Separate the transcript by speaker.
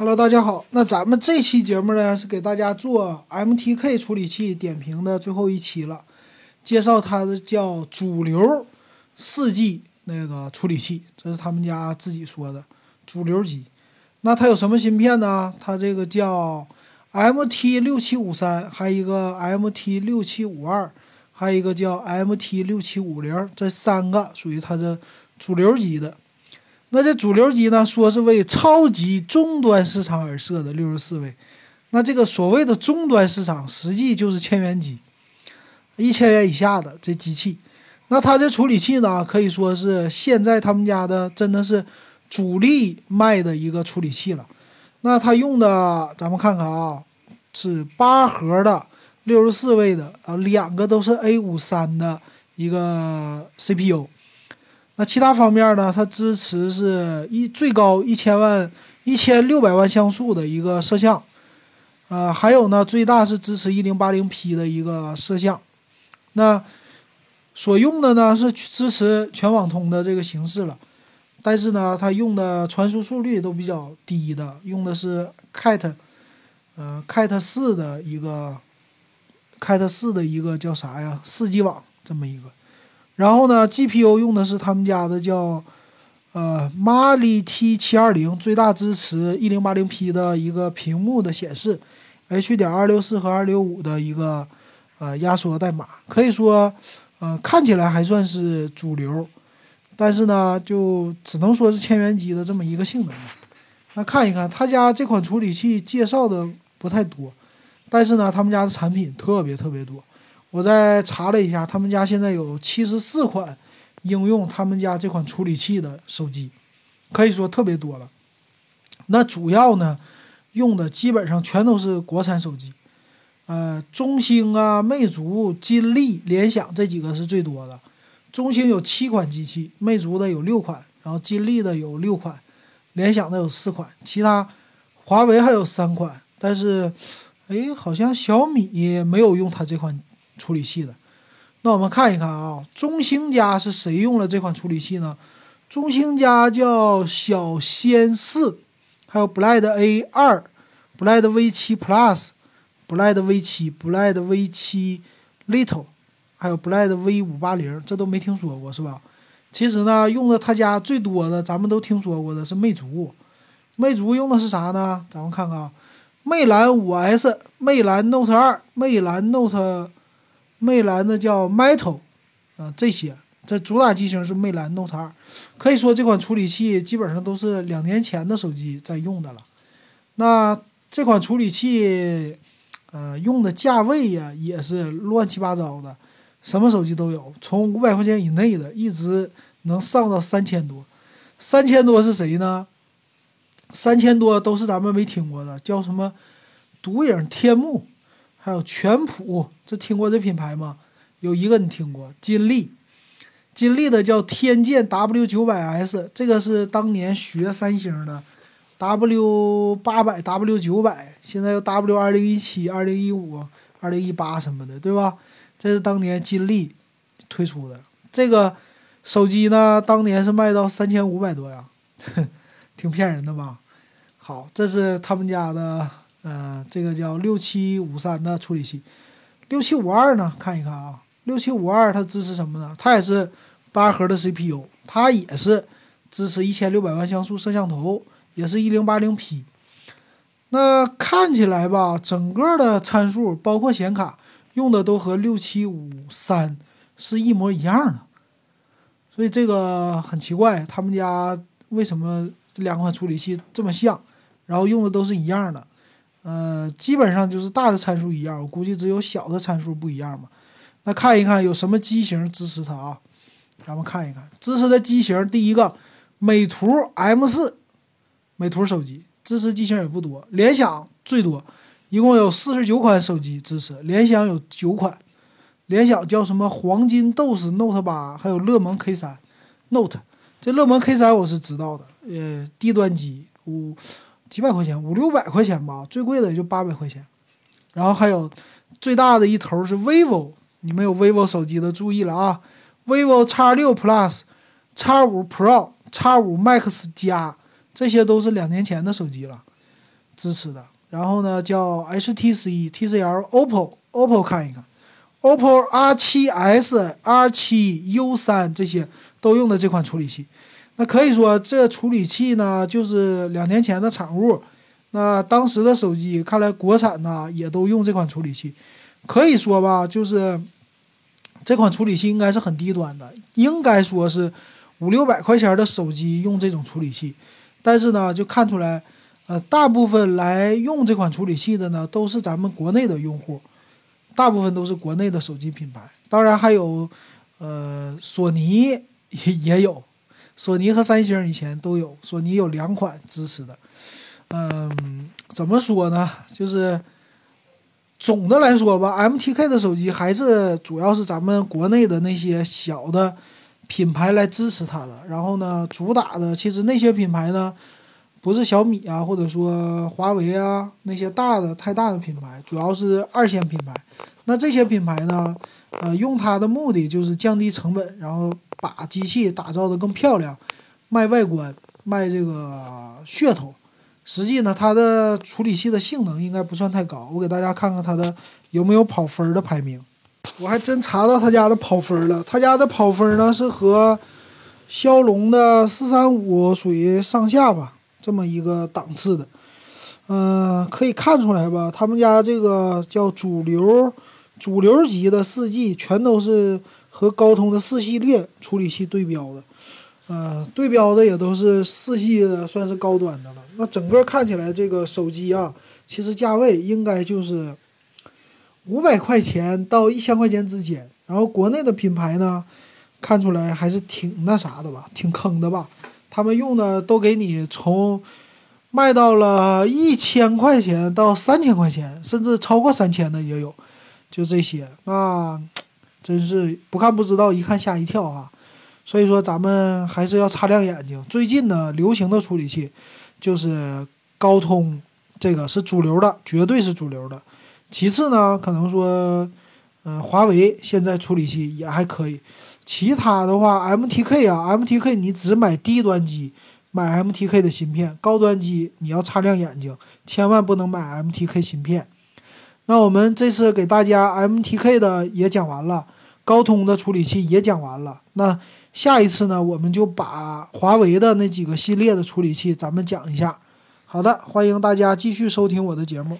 Speaker 1: Hello，大家好。那咱们这期节目呢是给大家做 MTK 处理器点评的最后一期了，介绍它的叫主流四 G 那个处理器，这是他们家自己说的主流级。那它有什么芯片呢？它这个叫 MT 六七五三，还有一个 MT 六七五二，还有一个叫 MT 六七五零，这三个属于它的主流级的。那这主流机呢，说是为超级终端市场而设的六十四位。那这个所谓的终端市场，实际就是千元机，一千元以下的这机器。那它这处理器呢，可以说是现在他们家的真的是主力卖的一个处理器了。那它用的，咱们看看啊，是八核的六十四位的啊，两个都是 A 五三的一个 CPU。那其他方面呢？它支持是一最高一千万一千六百万像素的一个摄像，呃，还有呢，最大是支持一零八零 P 的一个摄像。那所用的呢是支持全网通的这个形式了，但是呢，它用的传输速率都比较低的，用的是 Cat，呃，Cat 四的一个 Cat 四的一个叫啥呀？四 G 网这么一个。然后呢，GPU 用的是他们家的叫，呃，Mali T 七二零，最大支持一零八零 P 的一个屏幕的显示，H 点二六四和二六五的一个呃压缩代码，可以说，呃，看起来还算是主流，但是呢，就只能说是千元机的这么一个性能。那看一看他家这款处理器介绍的不太多，但是呢，他们家的产品特别特别多。我再查了一下，他们家现在有七十四款应用他们家这款处理器的手机，可以说特别多了。那主要呢，用的基本上全都是国产手机，呃，中兴啊、魅族、金立、联想这几个是最多的。中兴有七款机器，魅族的有六款，然后金立的有六款，联想的有四款，其他华为还有三款，但是，哎，好像小米没有用它这款。处理器的，那我们看一看啊，中兴家是谁用了这款处理器呢？中兴家叫小仙四，还有 Blade A 二、Blade V 七 Plus、Blade V 七、Blade V 七 Little，还有 Blade V 五八零，这都没听说过是吧？其实呢，用的他家最多的，咱们都听说过的是魅族，魅族用的是啥呢？咱们看看啊，魅蓝五 S、魅蓝 Note 二、魅蓝 Note。魅蓝的叫 Metal，啊，这些这主打机型是魅蓝 Note 二，可以说这款处理器基本上都是两年前的手机在用的了。那这款处理器，呃，用的价位呀也是乱七八糟的，什么手机都有，从五百块钱以内的，一直能上到三千多。三千多是谁呢？三千多都是咱们没听过的，叫什么独影天幕。还有全普，这听过这品牌吗？有一个你听过，金立，金立的叫天剑 W 九百 S，这个是当年学三星的 W 八百、W 九百，现在又 W 二零一七、二零一五、二零一八什么的，对吧？这是当年金立推出的这个手机呢，当年是卖到三千五百多呀，挺骗人的吧？好，这是他们家的。呃，这个叫六七五三的处理器，六七五二呢？看一看啊，六七五二它支持什么呢？它也是八核的 CPU，它也是支持一千六百万像素摄像头，也是一零八零 P。那看起来吧，整个的参数包括显卡用的都和六七五三是一模一样的，所以这个很奇怪，他们家为什么这两款处理器这么像，然后用的都是一样的？呃，基本上就是大的参数一样，我估计只有小的参数不一样嘛。那看一看有什么机型支持它啊？咱们看一看支持的机型，第一个美图 M 四，美图手机支持机型也不多，联想最多，一共有四十九款手机支持，联想有九款，联想叫什么黄金豆子 Note 八，还有乐檬 K 三 Note，这乐檬 K 三我是知道的，呃，低端机五。几百块钱，五六百块钱吧，最贵的也就八百块钱。然后还有最大的一头是 vivo，你们有 vivo 手机的注意了啊，vivo X 六 Plus、X 五 Pro、X 五 Max 加，这些都是两年前的手机了。支持的。然后呢，叫 HTC、TCL、OPPO、OPPO 看一看，OPPO R7s、R7、U3 这些都用的这款处理器。那可以说，这处理器呢，就是两年前的产物。那当时的手机，看来国产呢也都用这款处理器。可以说吧，就是这款处理器应该是很低端的，应该说是五六百块钱的手机用这种处理器。但是呢，就看出来，呃，大部分来用这款处理器的呢，都是咱们国内的用户，大部分都是国内的手机品牌。当然还有，呃，索尼也也有。索尼和三星以前都有，索尼有两款支持的。嗯，怎么说呢？就是总的来说吧，MTK 的手机还是主要是咱们国内的那些小的品牌来支持它的。然后呢，主打的其实那些品牌呢，不是小米啊，或者说华为啊那些大的太大的品牌，主要是二线品牌。那这些品牌呢，呃，用它的目的就是降低成本，然后。把机器打造的更漂亮，卖外观，卖这个噱头。实际呢，它的处理器的性能应该不算太高。我给大家看看它的有没有跑分的排名。我还真查到他家的跑分了。他家的跑分呢是和骁龙的四三五属于上下吧，这么一个档次的。嗯，可以看出来吧，他们家这个叫主流主流级的四 G，全都是。和高通的四系列处理器对标的，呃，对标的也都是四系的，算是高端的了。那整个看起来这个手机啊，其实价位应该就是五百块钱到一千块钱之间。然后国内的品牌呢，看出来还是挺那啥的吧，挺坑的吧。他们用的都给你从卖到了一千块钱到三千块钱，甚至超过三千的也有，就这些。那。真是不看不知道，一看吓一跳啊！所以说咱们还是要擦亮眼睛。最近呢，流行的处理器就是高通，这个是主流的，绝对是主流的。其次呢，可能说，嗯，华为现在处理器也还可以。其他的话，MTK 啊，MTK 你只买低端机，买 MTK 的芯片；高端机你要擦亮眼睛，千万不能买 MTK 芯片。那我们这次给大家 MTK 的也讲完了，高通的处理器也讲完了。那下一次呢，我们就把华为的那几个系列的处理器咱们讲一下。好的，欢迎大家继续收听我的节目。